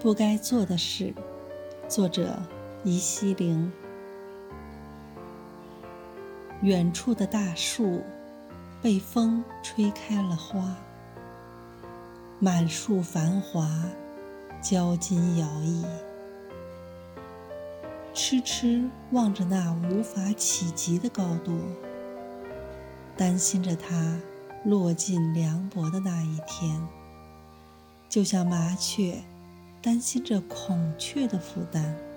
不该做的事。作者：宜西灵。远处的大树被风吹开了花，满树繁华，交金摇曳。痴痴望着那无法企及的高度，担心着它落尽凉薄的那一天。就像麻雀担心着孔雀的负担。